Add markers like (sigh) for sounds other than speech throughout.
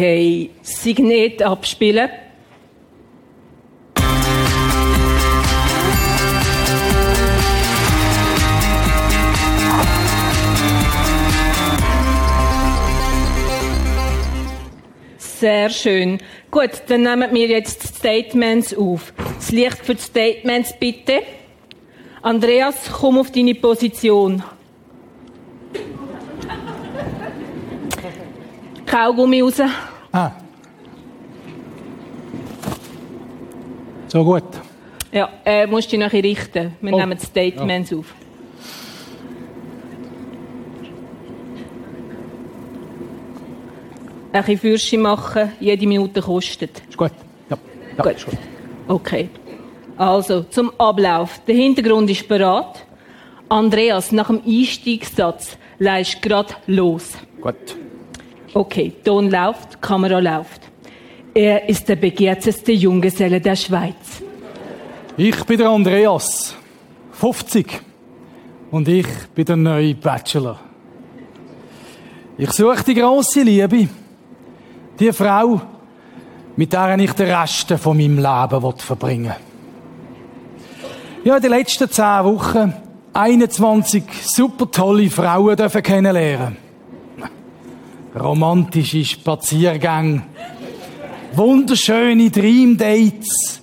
Okay, Signet abspielen. Sehr schön. Gut, dann nehmen wir jetzt Statements auf. Das Licht für die Statements bitte. Andreas, komm auf deine Position. Kaugummi raus. Ah. So gut. Ja, äh, musst dich nachher richten. Wir Oh. nehmen die Statements auf. Ein bisschen Fürsche machen, jede Minute kostet. Ist gut. Ja. ja Gut. Ist gut. Okay. Also, zum Ablauf. Der Hintergrund ist bereit. Andreas, nach dem Einstiegssatz leist grad los. Gut. Okay, Ton läuft, Kamera läuft. Er ist der begehrteste Junggeselle der Schweiz. Ich bin der Andreas, 50. Und ich bin der neue Bachelor. Ich suche die grosse Liebe. Die Frau, mit der ich den Rest von meinem Leben will verbringen Ja, in den letzten zehn Wochen 21 super tolle Frauen dürfen kennenlernen. Romantische Spaziergänge, wunderschöne Dream Dates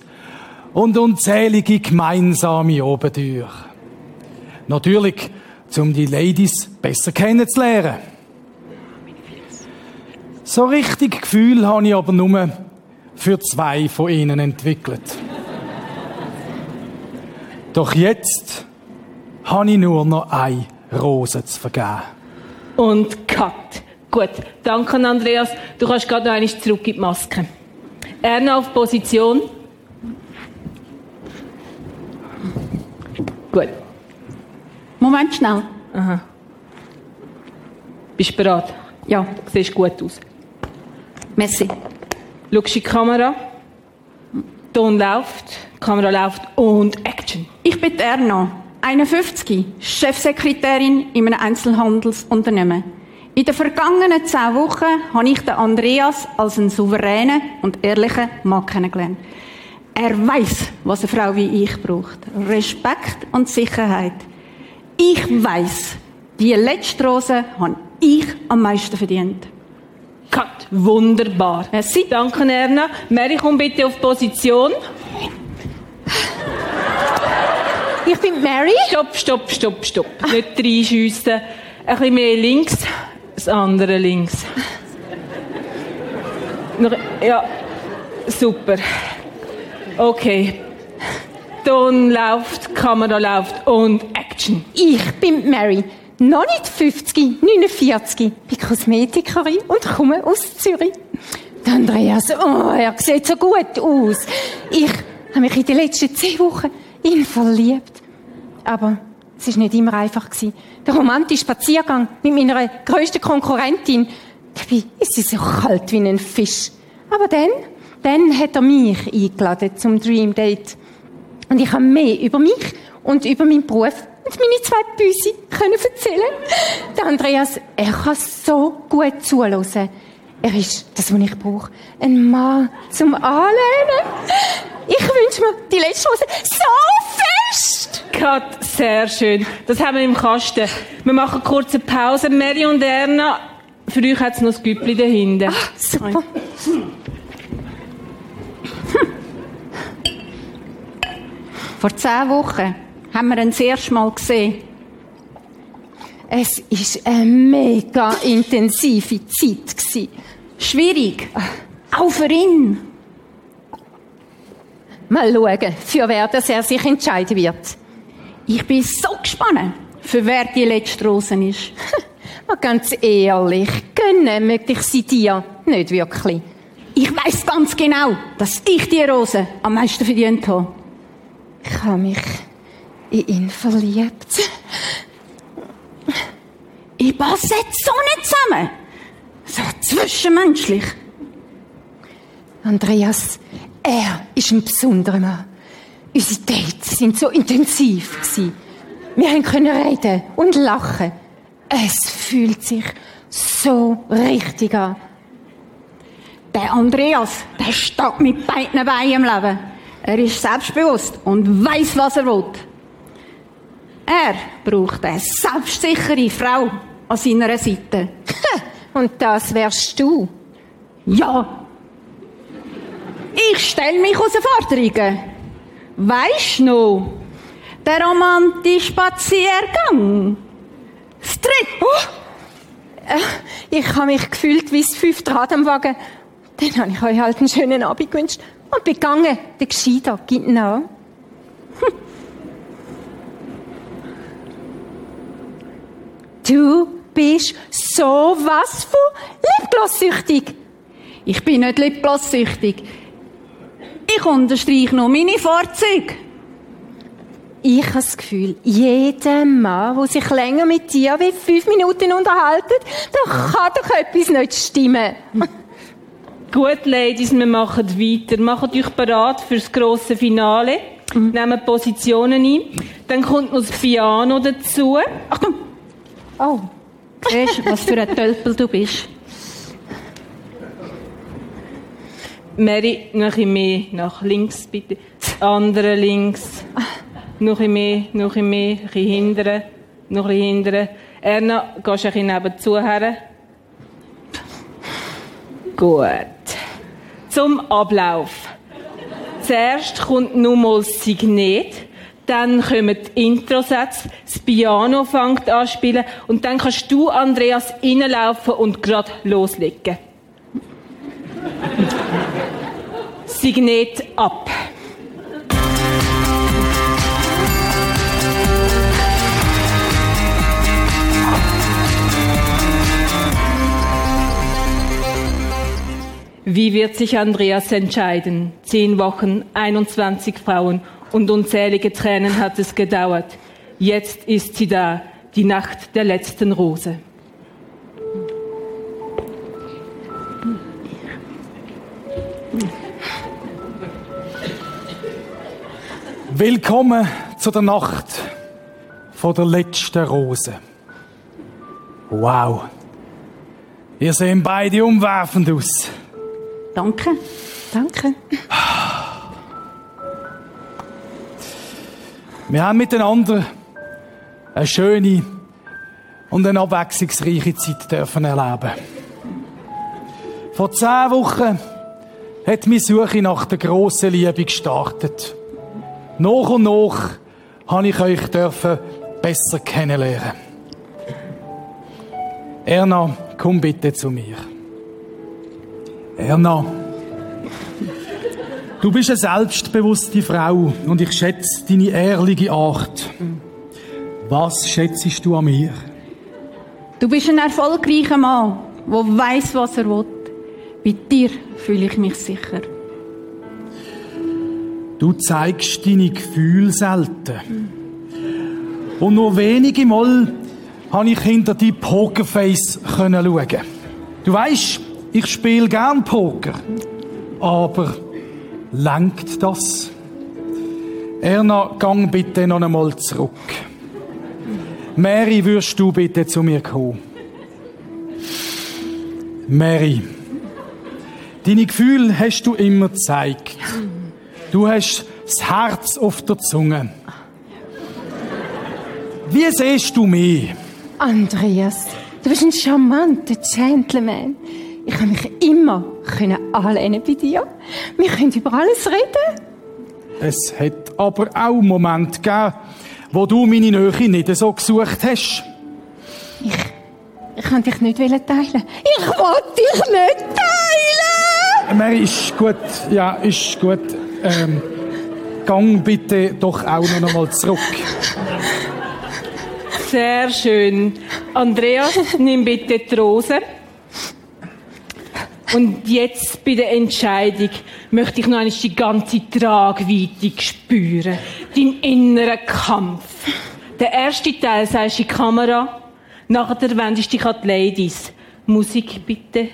und unzählige gemeinsame Obendür. Natürlich, um die Ladies besser kennenzulernen. So richtig Gefühl habe ich aber nur für zwei von ihnen entwickelt. Doch jetzt habe ich nur noch eine Rose zu vergeben. Und Cut. Gut, danke Andreas. Du kannst gerade noch einmal zurück in die Maske. Erna auf Position. Gut, Moment schnell. bist du bereit? Ja, Siehst gut aus. merci. Schaust in die Kamera. Ton läuft, Kamera läuft und Action. Ich bin die Erna, 51, Chefsekretärin in einem Einzelhandelsunternehmen. In den vergangenen zehn Wochen habe ich den Andreas als einen souveränen und ehrlichen Mann kennengelernt. Er weiß, was eine Frau wie ich braucht. Respekt und Sicherheit. Ich weiß, die letzte Rose habe ich am meisten verdient. Cut. Wunderbar. Merci. Danke, Erna. Mary, komm bitte auf Position. Ich bin Mary. Stopp, stopp, stopp, stopp. Nicht reinschiessen. Ein bisschen mehr links, das andere links. Ja, super. Okay. Ton läuft, Kamera läuft und Action. Ich bin Mary. Noch nicht 50, 49. Bin Kosmetikerin und komme aus Zürich. Der Andreas, oh, er sieht so gut aus. Ich habe mich in den letzten zehn Wochen in ihn verliebt. Aber es war nicht immer einfach. Gewesen. Der romantische Spaziergang mit meiner grössten Konkurrentin. Dabei ist sie so kalt wie ein Fisch. Aber dann, dann hat er mich eingeladen zum Dream Date. Und ich habe mehr über mich und über meinen Beruf und meine zwei Büsi können erzählen. Der Andreas, er kann so gut zuhören. Er ist das, was ich brauche. Ein Mann zum Anlehnen. Ich wünsche mir die letzte Hose so fest. Cut, sehr schön. Das haben wir im Kasten. Wir machen kurz eine Pause. Mary und Erna, für euch hat es noch das Güppli dahinten. Super. Vor zehn Wochen haben wir ihn das erste Mal gesehen. Es ist eine mega intensive Zeit. Schwierig. Auch für ihn. Mal schauen, für wer das er sich entscheiden wird. Ich bin so gespannt, für wer die letzte Rose ist. (laughs) Mal ganz ehrlich, gönnen möchte ich sie dir nicht wirklich. Ich weiß ganz genau, dass ich die Rose am meisten verdient habe. Ich habe mich in ihn verliebt. Ich passe jetzt so nicht zusammen. So zwischenmenschlich. Andreas, er ist ein besonderer Mann. Unsere Dates sind so intensiv gewesen. Wir können reden und lachen. Es fühlt sich so richtig an. Der Andreas, der steht mit beiden Beinen im Leben. Er ist selbstbewusst und weiß, was er will. Er braucht eine selbstsichere Frau an seiner Seite. (laughs) Und das wärst du. Ja. Ich stelle mich aus Forderungen. Weisst noch? Der romantische Spaziergang. Das dritte. Äh, Ich habe mich gefühlt wie das fünfte Rad am Wagen. Dann habe ich euch halt einen schönen Abend gewünscht und bin gegangen. Der Gescheiter gibt nach. Du bist so was von lieblossüchtig. Ich bin nicht lieblossüchtig. Ich unterstreiche nur meine Vorzüge. Ich habe das Gefühl, jeder Mann, der sich länger mit dir wie fünf Minuten unterhaltet, da kann doch etwas nicht stimmen. (laughs) Gut, Ladies, wir machen weiter. Macht euch bereit fürs grosse Finale. Nehmt Positionen ein. Dann kommt noch das Piano dazu. Achtung, Oh, siehst was für ein Tölpel du bist? Mary, noch ein mehr nach links, bitte. Andere links. Noch ein mehr, noch ein mehr, ein bisschen hindern. Noch ein bisschen hindern. Erna, gehst du ein bisschen nebenzu her? Gut. Zum Ablauf. Zuerst kommt nur mal das Signet, dann kommen die Introsätze, das Piano fängt an zu spielen und dann kannst du, Andreas, reinlaufen und gerade loslegen. Signet ab. Wie wird sich Andreas entscheiden? Zehn Wochen, 21 Frauen und unzählige Tränen hat es gedauert. Jetzt ist sie da, die Nacht der letzten Rose. Willkommen zu der Nacht von der letzten Rose. Wow. Ihr sehen beide umwerfend aus. Danke. danke. Wir haben miteinander eine schöne und eine abwechslungsreiche Zeit dürfen erleben. Vor zehn Wochen hat meine Suche nach der grossen Liebe gestartet. Nach und nach habe ich euch dürfen besser kennenlernen. Erna, komm bitte zu mir. Erna, du bist eine selbstbewusste Frau und ich schätze deine ehrliche Art. Was schätzt du an mir? Du bist ein erfolgreicher Mann, der weiß, was er will. Bei dir fühle ich mich sicher. Du zeigst deine Gefühle selten. Und nur wenige Mal habe ich hinter die Pokerface schauen. Du weißt, ich spiele gern Poker. Aber lenkt das? Erna, gang bitte noch einmal zurück. Mary, würdest du bitte zu mir kommen? Mary, deine Gefühle hast du immer gezeigt. Du hast das Herz auf der Zunge. Wie siehst du mich? Andreas, du bist ein charmanter Gentleman. Ich kann mich immer können anlehnen bei dir. Wir können über alles reden. Es hat aber auch Momente gegeben, wo du meine Nähe nicht so gesucht hast. Ich, ich kann dich nicht teilen. Ich will dich nicht teilen! Mary, ist gut. Ja, ist gut. Ähm, gang bitte doch auch noch einmal zurück. Sehr schön. Andreas, nimm bitte die Rose. Und jetzt bei der Entscheidung möchte ich noch einmal die ganze Tragweite spüren. Deinen inneren Kampf. Der erste Teil sagst du in die Kamera, nachher wendest du dich an die Ladies. Musik bitte.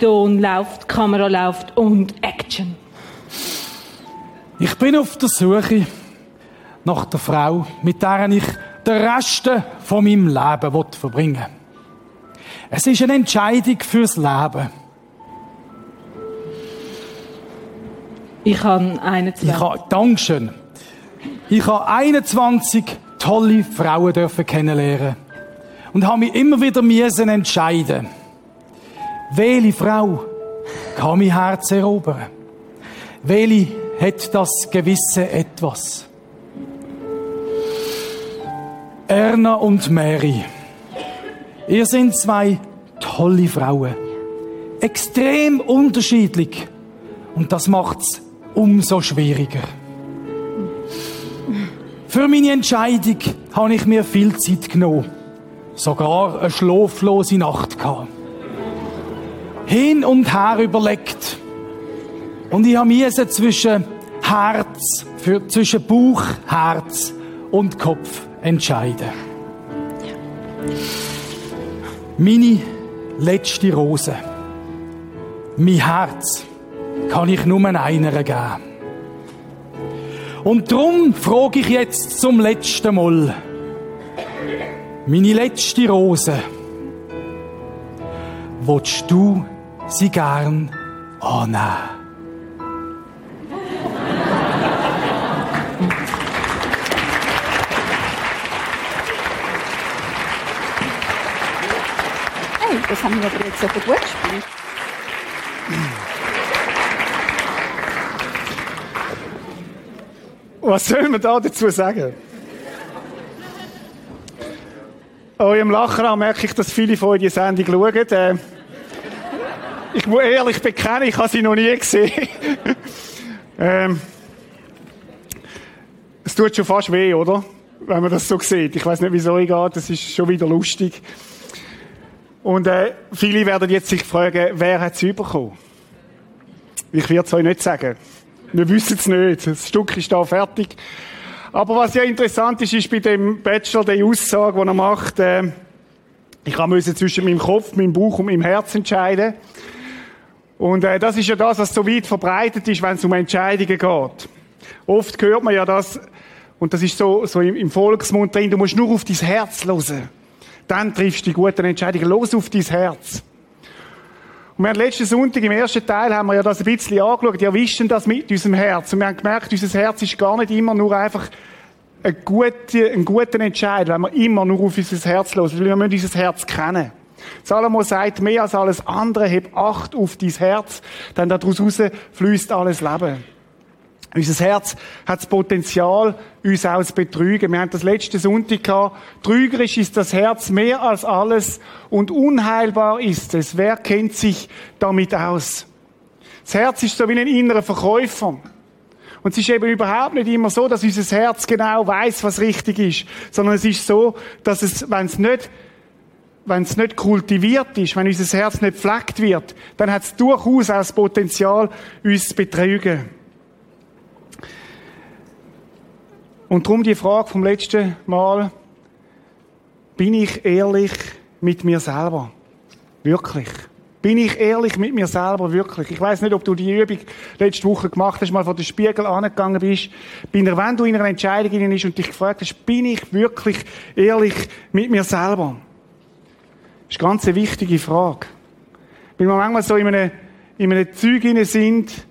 Ton läuft, Kamera läuft und Action. Ich bin auf der Suche nach der Frau, mit der ich den Rest von meinem Leben will verbringen Es ist eine Entscheidung fürs Leben. Ich habe 21. Ich habe, Dankeschön. Ich habe 21 tolle Frauen dürfen kennenlernen und habe mich immer wieder müssen entscheiden. Welche Frau kann mein Herz erobern? Welche hat das gewisse Etwas? Erna und Mary. Ihr sind zwei tolle Frauen. Extrem unterschiedlich. Und das macht's umso schwieriger. Für meine Entscheidung habe ich mir viel Zeit genommen. Sogar eine schlaflose Nacht gehabt. Hin und her überlegt. Und ich habe müssen zwischen Herz, für, zwischen Bauch, Herz und Kopf entscheiden. Meine letzte Rose. Mein Herz kann ich nur einer geben. Und darum frage ich jetzt zum letzten Mal. Meine letzte Rose. Willst du sie gern annehmen? Hey, das haben wir aber jetzt aber gut gespielt. Was soll man da dazu sagen? Eurem Lachen an merke ich, dass viele von euch die Sendung schauen. Äh, ich muss ehrlich bekennen, ich habe sie noch nie gesehen. (laughs) ähm, es tut schon fast weh, oder? Wenn man das so sieht. Ich weiß nicht, wieso ich gehe. Das ist schon wieder lustig. Und äh, viele werden jetzt sich fragen, wer hat es bekommen? Ich werde es euch nicht sagen. Wir wissen es nicht. Das Stück ist da fertig. Aber was ja interessant ist, ist bei dem Bachelor die Aussage, die er macht, äh, ich musste zwischen meinem Kopf, meinem Bauch und meinem Herz entscheiden. Und äh, das ist ja das, was so weit verbreitet ist, wenn es um Entscheidungen geht. Oft hört man ja das, und das ist so, so im, im Volksmund drin, du musst nur auf dein Herz hören. Dann triffst du die guten Entscheidungen. Los auf dein Herz. Und wir haben letzten Sonntag im ersten Teil haben wir ja das ein bisschen angeschaut. Ja, denn das mit unserem Herz? Und wir haben gemerkt, unser Herz ist gar nicht immer nur einfach ein guter, ein guter Entscheid, wenn wir immer nur auf unser Herz hören. Weil wir müssen unser Herz kennen. Salomo sagt, mehr als alles andere, heb Acht auf dein Herz, denn daraus fließt alles Leben. Unser Herz hat das Potenzial, uns auch zu betrügen. Wir haben das letzte Sonntag gehabt. Trügerisch ist das Herz mehr als alles und unheilbar ist es. Wer kennt sich damit aus? Das Herz ist so wie ein innerer Verkäufer. Und es ist eben überhaupt nicht immer so, dass unser Herz genau weiß, was richtig ist, sondern es ist so, dass es, wenn es nicht wenn es nicht kultiviert ist, wenn unser Herz nicht pflegt wird, dann hat es durchaus auch das Potenzial, uns zu betrügen. Und darum die Frage vom letzten Mal, bin ich ehrlich mit mir selber? Wirklich? Bin ich ehrlich mit mir selber? Wirklich? Ich weiß nicht, ob du die Übung letzte Woche gemacht hast, mal vor den Spiegel angegangen bist. Bin er, wenn du in einer Entscheidung bist und dich gefragt hast, bin ich wirklich ehrlich mit mir selber? Das ist eine ganz wichtige Frage. Weil wir manchmal so in einem, in einem Zeug sind,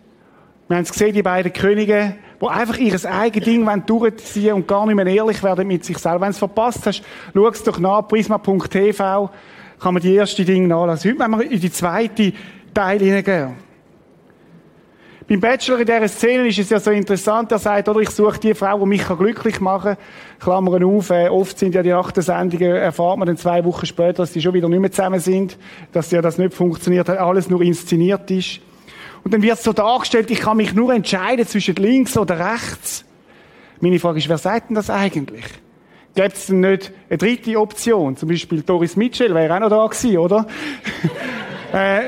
wir haben es gesehen, die beiden Könige, die einfach ihr eigenes Ding durchziehen und gar nicht mehr ehrlich werden mit sich selber. Wenn du es verpasst hast, schau es doch nach, prisma.tv, kann man die erste Dinge nachlassen. Heute wollen wir in die zweite Teil hineingehen. Beim Bachelor in dieser Szene ist es ja so interessant, er sagt, oder ich suche die Frau, die mich glücklich machen kann. Klammern auf, äh, oft sind ja die Achtensendungen, erfahrt man dann zwei Wochen später, dass die schon wieder nicht mehr zusammen sind, dass ja das nicht funktioniert alles nur inszeniert ist. Und dann wird so dargestellt, ich kann mich nur entscheiden zwischen links oder rechts. Meine Frage ist, wer sagt denn das eigentlich? Gibt es denn nicht eine dritte Option? Zum Beispiel Doris Mitchell wäre auch noch da gewesen, oder? (laughs) äh,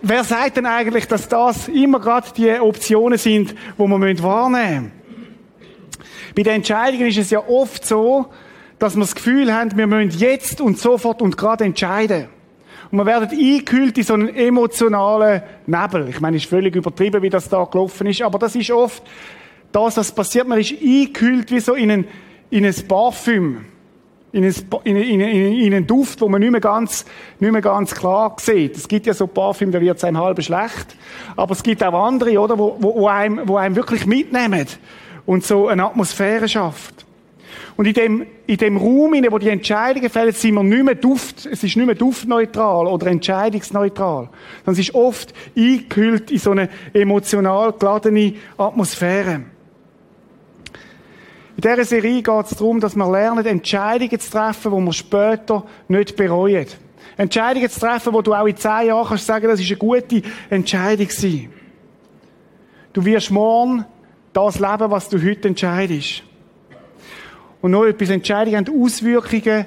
wer sagt denn eigentlich, dass das immer gerade die Optionen sind, wo man wahrnehmen müssen? Bei den Entscheidungen ist es ja oft so, dass wir das Gefühl haben, wir müssen jetzt und sofort und gerade entscheiden. Und wir werden eingekühlt in so einen emotionalen Nebel. Ich meine, es ist völlig übertrieben, wie das da gelaufen ist, aber das ist oft das, was passiert. Man ist eingekühlt wie so in ein, in ein Parfüm. In einen, in, in, in, in einen Duft, wo man nicht mehr ganz, nicht mehr ganz klar sieht. Es gibt ja so Parfüm, da wird es einem halb schlecht. Aber es gibt auch andere, oder, wo, wo, wo, einem, wo einem wirklich mitnehmen und so eine Atmosphäre schafft. Und in dem, in dem Raum, in dem die Entscheidungen fällen, sind wir nicht mehr Duft, es ist nicht mehr duftneutral oder entscheidungsneutral. Sondern es ist oft eingehüllt in so eine emotional geladene Atmosphäre. In dieser Serie geht es darum, dass wir lernen, Entscheidungen zu treffen, die wir später nicht bereuen. Entscheidungen zu treffen, wo du auch in zehn Jahren kannst sagen, das ist eine gute Entscheidung gewesen. Du wirst morgen das leben, was du heute entscheidest. Und noch etwas, Entscheidungen haben Auswirkungen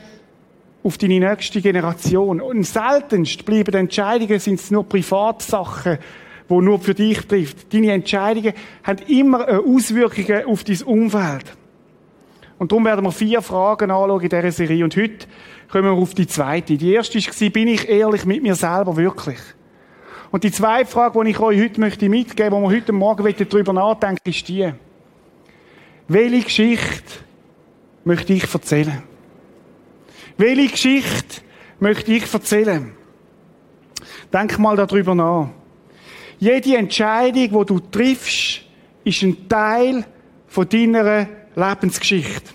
auf deine nächste Generation. Und seltenst bleiben Entscheidungen, sind es nur Privatsachen, die nur für dich trifft. Deine Entscheidungen haben immer Auswirkungen auf dein Umfeld. Und darum werden wir vier Fragen anschauen in dieser Serie. Und heute kommen wir auf die zweite. Die erste war, bin ich ehrlich mit mir selber wirklich? Und die zweite Frage, die ich euch heute möchte mitgeben, wo wir heute Morgen darüber nachdenken, ist die. Welche Geschichte möchte ich erzählen? Welche Geschichte möchte ich erzählen? Denk mal darüber nach. Jede Entscheidung, die du triffst, ist ein Teil von deiner Lebensgeschichte.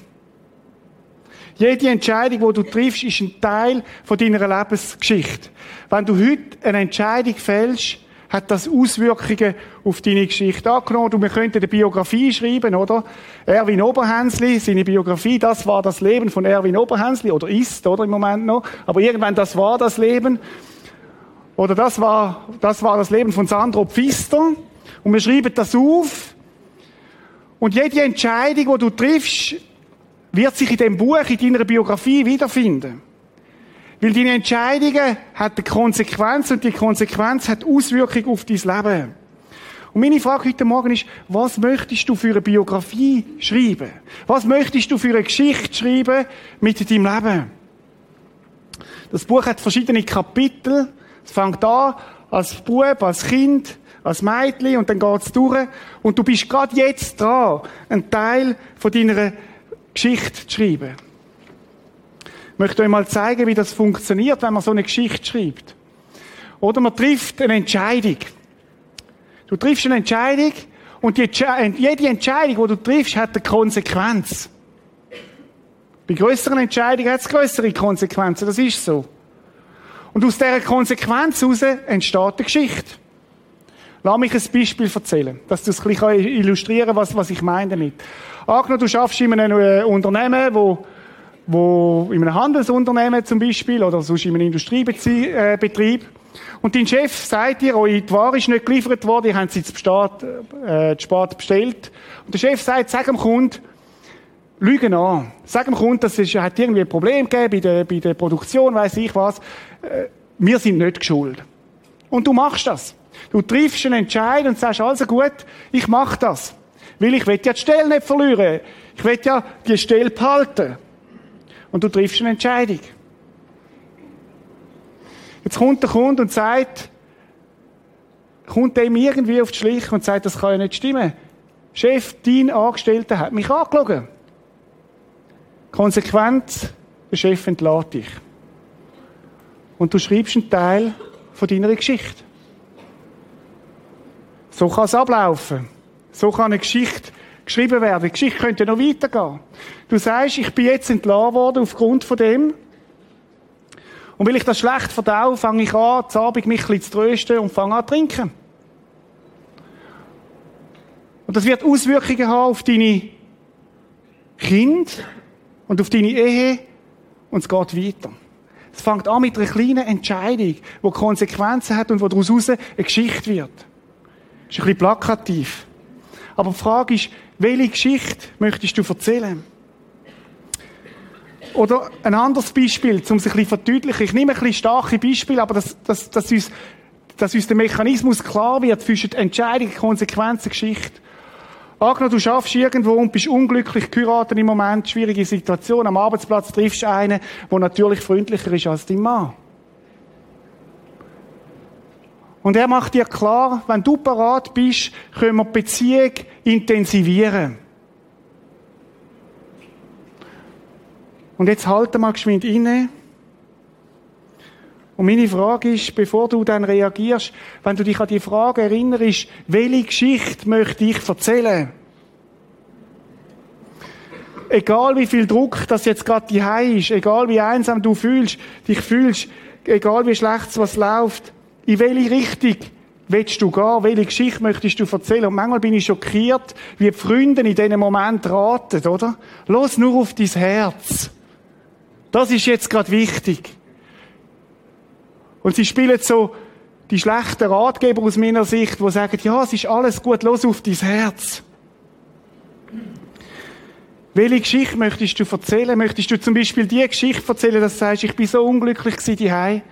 Jede Entscheidung, die du triffst, ist ein Teil von deiner Lebensgeschichte. Wenn du heute eine Entscheidung fällst, hat das Auswirkungen auf deine Geschichte. Angenommen, du, wir könnten eine Biografie schreiben, oder? Erwin Oberhänsli, seine Biografie, das war das Leben von Erwin Oberhänsli, oder ist, oder im Moment noch. Aber irgendwann, das war das Leben. Oder das war, das war das Leben von Sandro Pfister. Und wir schreiben das auf. Und jede Entscheidung, die du triffst, wird sich in dem Buch, in deiner Biografie wiederfinden. Weil deine Entscheidungen hat eine Konsequenz und die Konsequenz hat Auswirkungen auf dein Leben. Und meine Frage heute Morgen ist, was möchtest du für eine Biografie schreiben? Was möchtest du für eine Geschichte schreiben mit deinem Leben? Das Buch hat verschiedene Kapitel. Es fängt an als Bub, als Kind, als Mädchen und dann geht's durch. Und du bist gerade jetzt dran, einen Teil von deiner Geschichte zu schreiben. Ich möchte euch mal zeigen, wie das funktioniert, wenn man so eine Geschichte schreibt. Oder man trifft eine Entscheidung. Du triffst eine Entscheidung und jede Entscheidung, die du triffst, hat eine Konsequenz. Bei größeren Entscheidungen hat es größere Konsequenzen, das ist so. Und aus dieser Konsequenz heraus entsteht eine Geschichte. Lass mich ein Beispiel erzählen, dass du es ein bisschen illustrieren was, was ich meine damit. Angenommen, du schaffst in einem äh, Unternehmen, wo, wo, in einem Handelsunternehmen zum Beispiel, oder sonst in einem Industriebetrieb, und dein Chef sagt dir, eure Ware ist nicht geliefert worden, ihr habt sie zu spät, äh, zu spät bestellt. Und der Chef sagt, sag dem Kunden, Lügen an. Sag dem Kunden, das ist, hat irgendwie ein Problem gegeben bei der, bei der Produktion, weiß ich was. Äh, wir sind nicht geschuld. Und du machst das. Du triffst einen Entscheid und sagst, also gut, ich mach das. Weil ich will ja die Stelle nicht verlieren. Ich will ja die Stelle behalten. Und du triffst eine Entscheidung. Jetzt kommt der Kunde und sagt, kommt dem irgendwie auf die Schliche und sagt, das kann ja nicht stimmen. Chef, dein Angestellter hat mich angelogen. Konsequent, der Chef entlädt dich. Und du schreibst einen Teil von deiner Geschichte. So kann es ablaufen. So kann eine Geschichte geschrieben werden. Die Geschichte könnte noch weitergehen. Du sagst, ich bin jetzt entlassen worden aufgrund von dem. Und weil ich das schlecht verdau, fange ich an, zu Abend mich ein bisschen zu trösten und fange an zu trinken. Und das wird Auswirkungen haben auf deine Kinder und auf deine Ehe und es geht weiter. Es fängt an mit einer kleinen Entscheidung, die Konsequenzen hat und wo daraus eine Geschichte wird. Das ist ein bisschen plakativ. Aber die Frage ist, welche Geschichte möchtest du erzählen? Oder ein anderes Beispiel, um es ein bisschen verdeutlichen. Ich nehme ein bisschen starke Beispiele, aber dass, dass, dass, uns, dass uns der Mechanismus klar wird zwischen Entscheidung, Konsequenz und Geschichte. Angenommen, du schaffst irgendwo und bist unglücklich geheiratet im Moment, schwierige Situation, am Arbeitsplatz triffst du einen, der natürlich freundlicher ist als dein Mann. Und er macht dir klar, wenn du parat bist, können wir Beziehung intensivieren. Und jetzt halte mal geschwind inne. Und meine Frage ist, bevor du dann reagierst, wenn du dich an die Frage erinnerst, welche Geschichte möchte ich erzählen? Egal wie viel Druck das jetzt gerade die ist, egal wie einsam du fühlst, dich fühlst, egal wie schlecht was läuft, in welche Richtung willst du gehen? Welche Geschichte möchtest du erzählen? Und manchmal bin ich schockiert, wie die Freunde in diesem Moment raten, oder? Los nur auf dein Herz. Das ist jetzt gerade wichtig. Und sie spielen so die schlechten Ratgeber aus meiner Sicht, die sagen, ja, es ist alles gut, los auf dein Herz. Welche Geschichte möchtest du erzählen? Möchtest du zum Beispiel die Geschichte erzählen, dass du sagst, ich bin so unglücklich gewesen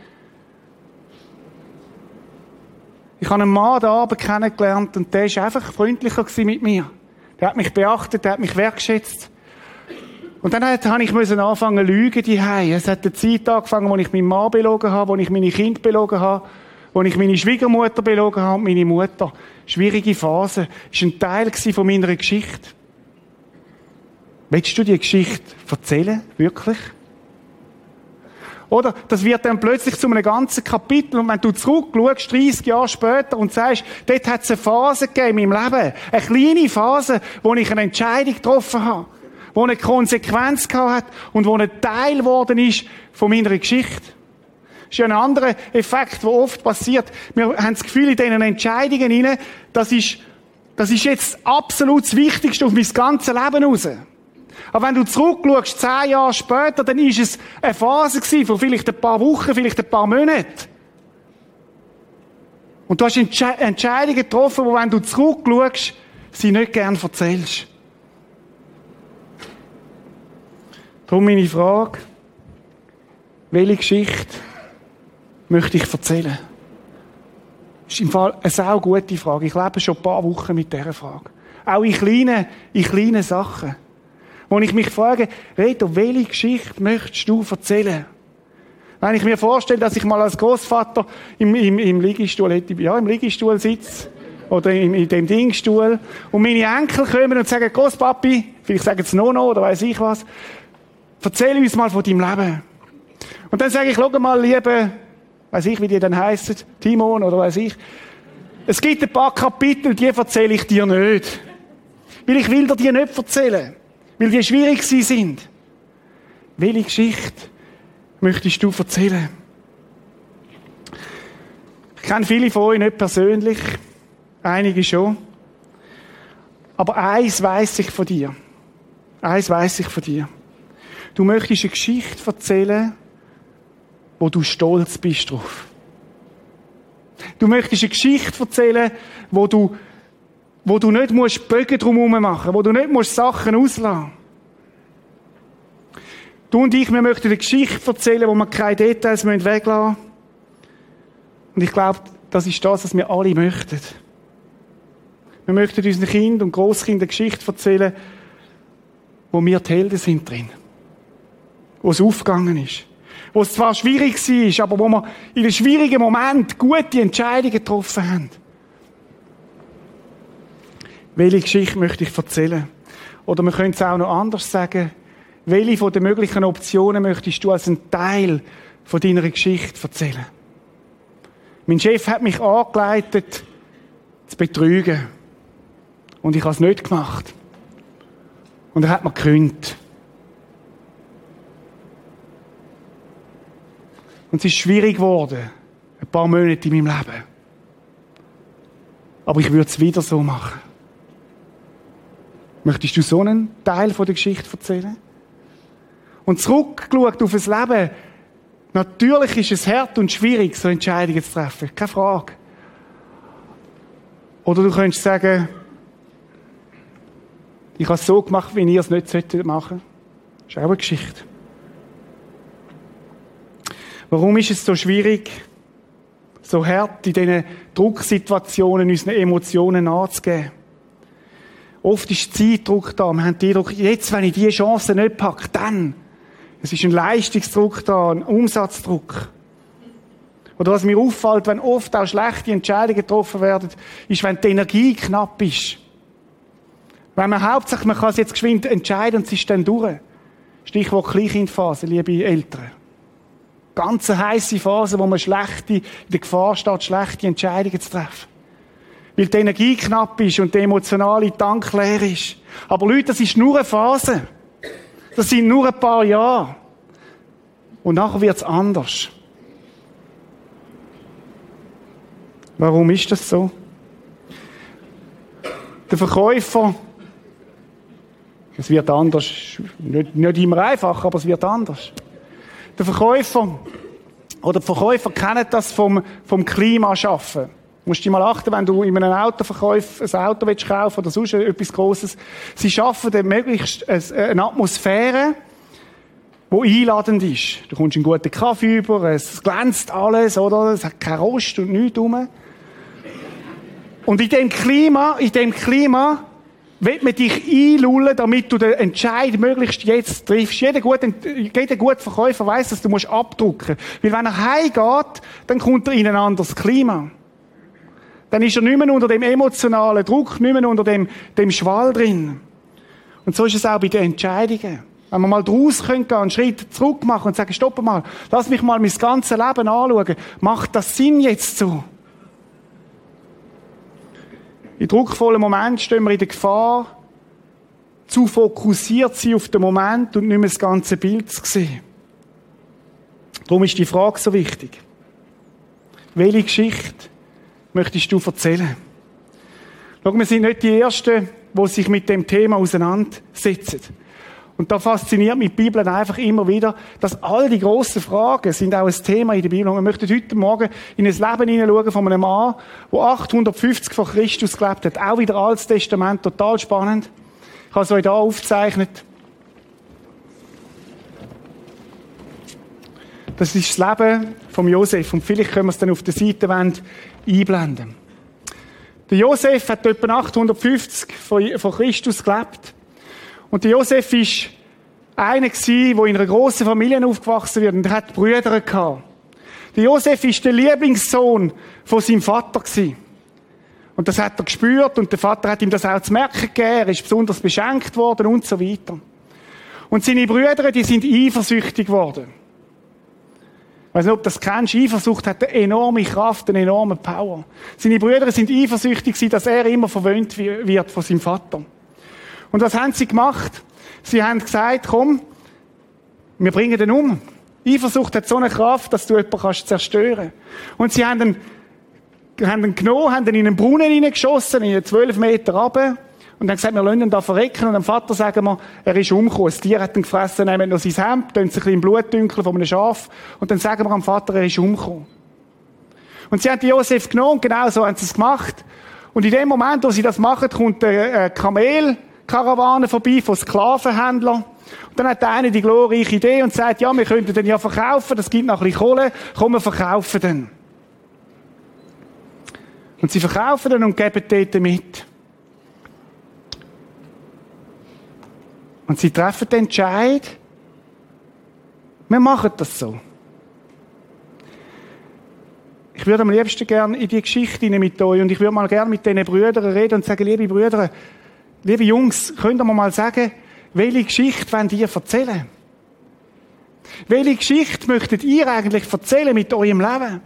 Ich habe einen Mann da Abend kennengelernt und der ist einfach freundlicher mit mir. Der hat mich beachtet, der hat mich wertschätzt. Und dann habe ich müssen anfangen lügen die Es hat eine Zeit angefangen, wo ich meinen Mann belogen habe, wo ich meine Kinder belogen habe, wo ich meine Schwiegermutter belogen habe und meine Mutter. Schwierige Phase. Das war ein Teil von meiner Geschichte. Willst du die Geschichte erzählen? Wirklich? Oder? Das wird dann plötzlich zu einem ganzen Kapitel. Und wenn du zurückschaust, 30 Jahre später, und sagst, dort hat es eine Phase gegeben in meinem Leben. Eine kleine Phase, wo ich eine Entscheidung getroffen habe. Wo eine Konsequenz gehabt hat und wo ein Teil geworden ist von meiner Geschichte. Das ist ja ein anderer Effekt, der oft passiert. Wir haben das Gefühl, in diesen Entscheidungen hinein, das ist, das ist jetzt absolut das Wichtigste auf mein ganzes Leben raus. Aber wenn du zurückschaust, zehn Jahre später, dann ist es eine Phase von vielleicht ein paar Wochen, vielleicht ein paar Monaten. Und du hast Entsche Entscheidungen getroffen, wo wenn du zurückschaust, sie nicht gern erzählst. Darum meine Frage, welche Geschichte möchte ich erzählen? Das ist im Fall eine sehr gute Frage. Ich lebe schon ein paar Wochen mit dieser Frage. Auch in kleinen, in kleinen Sachen. Wo ich mich frage, Reto, welche Geschichte möchtest du erzählen? Wenn ich mir vorstelle, dass ich mal als Großvater im, im, im Liegestuhl hätte, ja, im Liegestuhl sitze, oder in, in dem Dingstuhl, und meine Enkel kommen und sagen, Großpapi, vielleicht sagen sie noch, oder weiß ich was, erzähl uns mal von deinem Leben. Und dann sage ich, schau mal, liebe, weiß ich, wie die dann heißen, Timon, oder weiß ich, es gibt ein paar Kapitel, die erzähle ich dir nicht. Weil ich will dir die nicht erzählen weil die schwierig sie sind. Welche Geschichte möchtest du erzählen? Ich kenne viele von euch nicht persönlich, einige schon. Aber eins weiß ich von dir. Eins weiß ich von dir. Du möchtest eine Geschichte erzählen, wo du stolz bist drauf. Du möchtest eine Geschichte erzählen, wo du wo du nicht musst Bögen drumherum machen, wo du nicht musst Sachen auslassen. Du und ich, wir möchten eine Geschichte erzählen, wo wir keine Details weglassen müssen. Und ich glaube, das ist das, was wir alle möchten. Wir möchten unseren Kindern und Großkindern eine Geschichte erzählen, wo wir die Helden sind drin. Wo es aufgegangen ist. Wo es zwar schwierig war, aber wo wir in einem schwierigen Moment gute Entscheidungen getroffen haben. Welche Geschichte möchte ich erzählen? Oder man könnte es auch noch anders sagen. Welche von den möglichen Optionen möchtest du als ein Teil von deiner Geschichte erzählen? Mein Chef hat mich angeleitet, zu betrügen. Und ich habe es nicht gemacht. Und er hat mir gekündigt. Und es ist schwierig geworden. Ein paar Monate in meinem Leben. Aber ich würde es wieder so machen. Möchtest du so einen Teil der Geschichte erzählen? Und zurückgeschaut auf das Leben, natürlich ist es hart und schwierig, so Entscheidungen zu treffen. Keine Frage. Oder du könntest sagen, ich habe es so gemacht, wie ihr es nicht machen solltet. Das ist auch eine Geschichte. Warum ist es so schwierig, so hart in diesen Drucksituationen unseren Emotionen nachzugeben? Oft ist Zeitdruck da. Wir haben den Eindruck, jetzt, wenn ich diese Chance nicht packe, dann. Es ist ein Leistungsdruck da, ein Umsatzdruck. Oder was mir auffällt, wenn oft auch schlechte Entscheidungen getroffen werden, ist, wenn die Energie knapp ist. Wenn man hauptsächlich, man kann es jetzt geschwind entscheiden und es ist dann durch. Stichwort Kleinkindphase, liebe Eltern. Ganz heisse Phase, wo man schlechte, in der Gefahr steht, schlechte Entscheidungen zu treffen. Weil die Energie knapp ist und der emotionale Tank leer ist. Aber Leute, das ist nur eine Phase. Das sind nur ein paar Jahre. Und nachher wird's anders. Warum ist das so? Der Verkäufer, es wird anders, nicht, nicht immer einfach, aber es wird anders. Der Verkäufer oder die Verkäufer kennen das vom, vom Klimaschaffen. Du musst dich mal achten, wenn du in einem Autoverkauf ein Auto willst oder sonst etwas Grosses. Sie schaffen dann möglichst eine Atmosphäre, die einladend ist. Du kommst einen guten Kaffee über, es glänzt alles, oder? Es hat keinen Rost und nichts rum. Und in dem Klima, in dem Klima, will man dich einlullen, damit du den Entscheid möglichst jetzt triffst. Jeder gute, jeder gute Verkäufer weiß, dass du musst abdrucken. Weil wenn er heimgeht, dann kommt er in ein anderes Klima. Dann ist er nicht mehr unter dem emotionalen Druck, nicht mehr unter dem, dem Schwall drin. Und so ist es auch bei den Entscheidungen. Wenn wir mal draus gehen, einen Schritt zurück machen und sagen, stopp mal, lass mich mal mein ganzes Leben anschauen. Macht das Sinn jetzt so? In druckvollen Momenten stehen wir in der Gefahr, zu fokussiert sein auf den Moment und nicht mehr das ganze Bild zu sehen. Darum ist die Frage so wichtig. Welche Geschichte möchtest du erzählen? Schau, wir sind nicht die Ersten, die sich mit dem Thema auseinandersetzen. Und da fasziniert mich die Bibel einfach immer wieder, dass all die grossen Fragen sind auch ein Thema in der Bibel. Und wir möchten heute Morgen in ein Leben hineinschauen von einem Mann, der 850 vor Christus gelebt hat. Auch wieder Altes Testament, total spannend. Ich habe es euch hier aufgezeichnet. Das ist das Leben von Josef. Und vielleicht können wir es dann auf der Seite einblenden. Der Josef hat etwa 850 vor Christus gelebt. Und der Josef ist einer gewesen, der in einer grossen Familie aufgewachsen wird und er hat Brüder gehabt. Der Josef ist der Lieblingssohn von seinem Vater. Und das hat er gespürt und der Vater hat ihm das auch zu merken gegeben. Er ist besonders beschenkt worden und so weiter. Und seine Brüder, die sind eifersüchtig geworden. Weiß nicht, ob das kennst. Eifersucht hat eine enorme Kraft, eine enorme Power. Seine Brüder sind eifersüchtig dass er immer verwöhnt wird von seinem Vater. Und was haben sie gemacht? Sie haben gesagt, komm, wir bringen den um. Eifersucht hat so eine Kraft, dass du jemanden kannst zerstören. Und sie haben ihn, haben ihn genommen, haben ihn in einen Brunnen hineingeschossen, in zwölf Meter runter. Und dann gesagt, wir lassen ihn da verrecken. Und dem Vater sagen wir, er ist umgekommen. Das Tier hat ihn gefressen, nehmen noch sein Hemd, tun sich ein bisschen Blut dünkeln von einem Schaf. Und dann sagen wir am Vater, er ist umgekommen. Und sie haben Josef genommen, und genau so haben sie es gemacht. Und in dem Moment, wo sie das machen, kommt ein Kamel, Karawane vorbei von Sklavenhändlern. Und dann hat der eine die glorreiche Idee und sagt, ja, wir könnten den ja verkaufen, das gibt noch ein bisschen Kohle, komm, wir verkaufen den. Und sie verkaufen den und geben dort mit. Und sie treffen den Entscheid, wir machen das so. Ich würde am liebsten gerne in die Geschichte mit euch und ich würde mal gerne mit diesen Brüdern reden und sagen, liebe Brüder, Liebe Jungs, könnt ihr mir mal sagen, welche Geschichte wollt ihr erzählen? Welche Geschichte möchtet ihr eigentlich erzählen mit eurem Leben?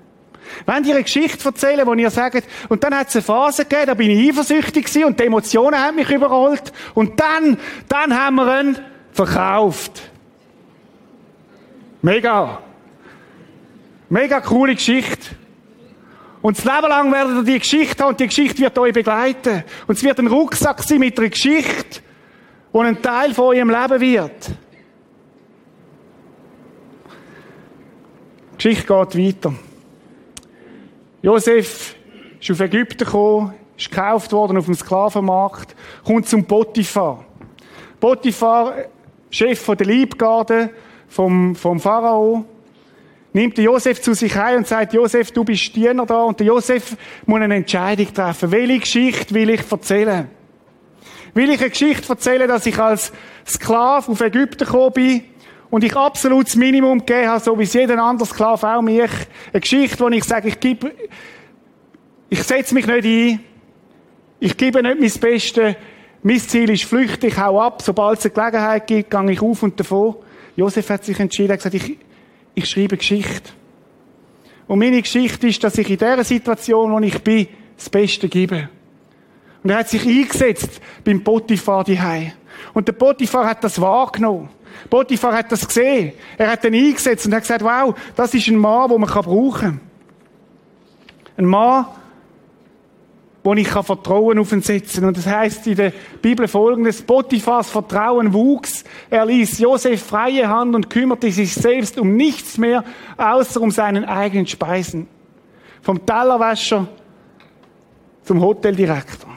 Wenn ihr eine Geschichte erzählen, wo ihr sagt, und dann hat es eine Phase gegeben, da bin ich eifersüchtig gewesen und die Emotionen haben mich überrollt und dann, dann haben wir ihn verkauft. Mega. Mega coole Geschichte. Und das Leben lang werdet ihr die Geschichte haben und die Geschichte wird euch begleiten. Und es wird ein Rucksack sein mit einer Geschichte, die ein Teil von eurem Leben wird. Die Geschichte geht weiter. Josef ist auf Ägypten gekommen, ist gekauft worden auf dem Sklavenmarkt, kommt zum Potiphar. Potiphar, Chef der Liebgarde vom, vom Pharao, nimmt Josef zu sich ein und sagt, Josef, du bist Diener da. Und der Josef muss eine Entscheidung treffen. Welche Geschichte will ich erzählen? Will ich eine Geschichte erzählen, dass ich als Sklave auf Ägypten gekommen bin und ich absolutes Minimum gegeben habe, so wie es jeder andere Sklave auch mich. Eine Geschichte, wo ich sage, ich gebe, ich setze mich nicht ein, ich gebe nicht mein Bestes, mein Ziel ist Flüchten, ich hau ab, sobald es eine Gelegenheit gibt, gehe ich auf und davon. Josef hat sich entschieden, hat gesagt, ich, ich schreibe Geschichte. Und meine Geschichte ist, dass ich in der Situation, wo ich bin, das Beste gebe. Und er hat sich eingesetzt beim Potiphar daheim. Und der Potiphar hat das wahrgenommen. Potiphar hat das gesehen. Er hat den eingesetzt und hat gesagt, wow, das ist ein Mann, den man brauchen kann. Ein Mann, wo ich Vertrauen auf ihn setzen. Und das heißt in der Bibel folgendes, Potiphars Vertrauen wuchs, er ließ Josef freie Hand und kümmerte sich selbst um nichts mehr, außer um seinen eigenen Speisen. Vom Tellerwäscher zum Hoteldirektor.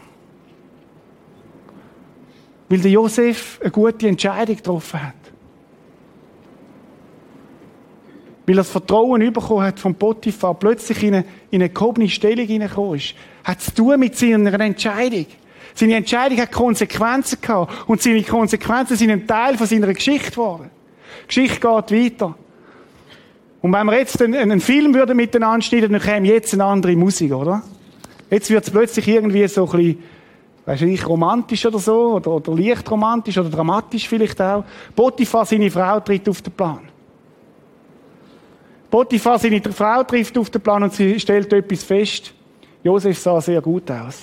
Weil der Josef eine gute Entscheidung getroffen hat. Weil er das Vertrauen bekommen hat vom Potiphar, plötzlich in eine, in eine gehobene Stellung hineingekommen ist. Hat zu tun mit seiner Entscheidung. Seine Entscheidung hat Konsequenzen gehabt. Und seine Konsequenzen sind ein Teil von seiner Geschichte geworden. Die Geschichte geht weiter. Und wenn wir jetzt einen, einen Film würden miteinander schneiden, dann käme jetzt eine andere Musik, oder? Jetzt wird es plötzlich irgendwie so ein bisschen, weißt du nicht, romantisch oder so, oder, oder leicht romantisch, oder dramatisch vielleicht auch. Potiphar, seine Frau, tritt auf den Plan. Potiphar, seine Frau trifft auf den Plan und sie stellt etwas fest. Josef sah sehr gut aus.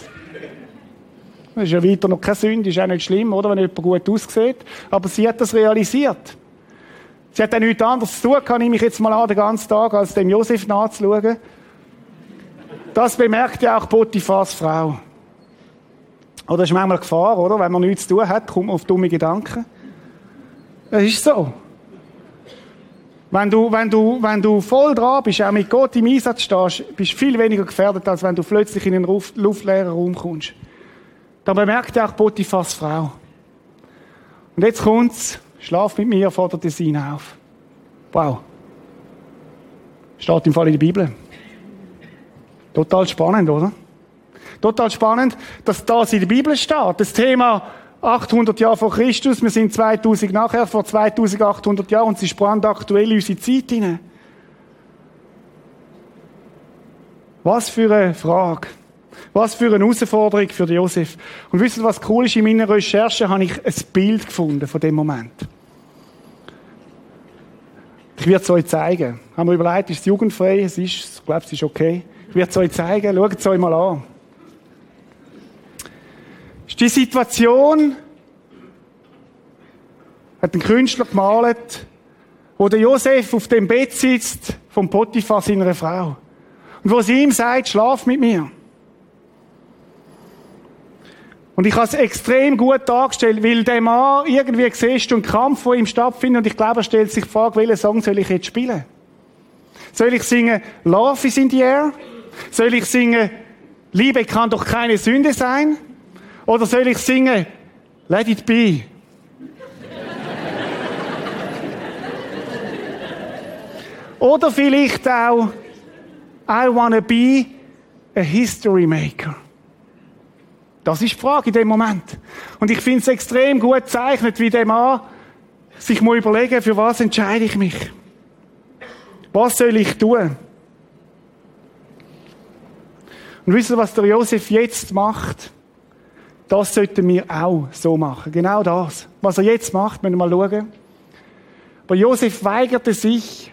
Das ist ja weiter noch keine Sünde, ist auch nicht schlimm, oder, wenn jemand gut aussieht. Aber sie hat das realisiert. Sie hat dann nichts anderes zu tun, kann ich mich jetzt mal an den ganzen Tag, als dem Josef nachzuschauen. Das bemerkt ja auch Potiphars Frau. Oder das ist manchmal Gefahr, oder? Wenn man nichts zu tun hat, kommt man auf dumme Gedanken. Das ist so. Wenn du, wenn du, wenn du voll dran bist, auch mit Gott im Einsatz stehst, bist du viel weniger gefährdet, als wenn du plötzlich in einen luftleeren Raum kommst. Da bemerkt auch Potiphas Frau. Und jetzt kommt's. Schlaf mit mir, fordert sie ihn auf. Wow. Steht im Fall in der Bibel. Total spannend, oder? Total spannend, dass das in der Bibel steht. Das Thema 800 Jahre vor Christus, wir sind 2000 nachher, vor 2800 Jahren und sie ist brandaktuell in unsere Zeit hinein. Was für eine Frage. Was für eine Herausforderung für Josef. Und wisst ihr, was cool ist? In meiner Recherche habe ich ein Bild gefunden von dem Moment. Ich werde es euch zeigen. Haben wir überlegt, ist es jugendfrei? Es ist, ich glaube, es ist okay. Ich werde es euch zeigen. Schaut es euch mal an die Situation, hat ein Künstler gemalt, wo der Josef auf dem Bett sitzt vom Potiphar seiner Frau. Und wo sie ihm sagt, schlaf mit mir. Und ich habe es extrem gut dargestellt, weil der Mann irgendwie siehst einen Kampf, der ihm stattfindet und ich glaube, er stellt sich die Frage, welchen Song soll ich jetzt spielen? Soll ich singen Love is in the air? Soll ich singen Liebe kann doch keine Sünde sein? Oder soll ich singen, Let it be? Oder vielleicht auch, I wanna be a history maker. Das ist die Frage in dem Moment. Und ich finde es extrem gut gezeichnet, wie der Mann sich mal überlegen, für was entscheide ich mich? Was soll ich tun? Und wisst ihr, was der Josef jetzt macht? Das sollten wir auch so machen. Genau das. Was er jetzt macht, müssen wir mal schauen. Aber Josef weigerte sich,